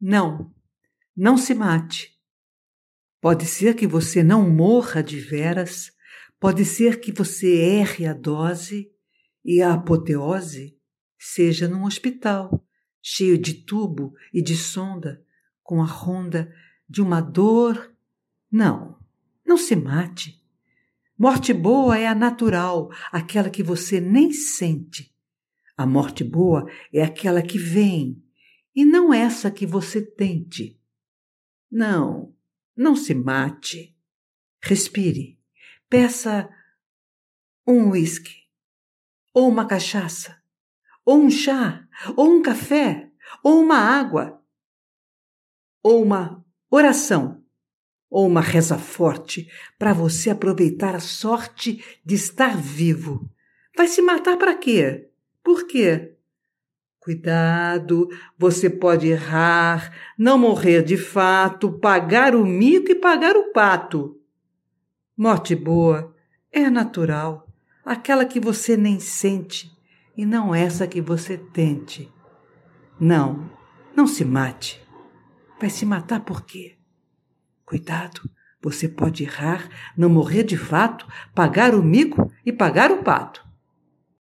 Não, não se mate. Pode ser que você não morra de veras, pode ser que você erre a dose e a apoteose seja num hospital, cheio de tubo e de sonda, com a ronda de uma dor. Não, não se mate. Morte boa é a natural, aquela que você nem sente. A morte boa é aquela que vem, e não essa que você tente. Não, não se mate. Respire. Peça um uísque, ou uma cachaça, ou um chá, ou um café, ou uma água, ou uma oração, ou uma reza forte para você aproveitar a sorte de estar vivo. Vai se matar para quê? Por quê? Cuidado, você pode errar, não morrer de fato, pagar o mico e pagar o pato. Morte boa é natural, aquela que você nem sente e não essa que você tente. Não, não se mate. Vai se matar por quê? Cuidado, você pode errar, não morrer de fato, pagar o mico e pagar o pato.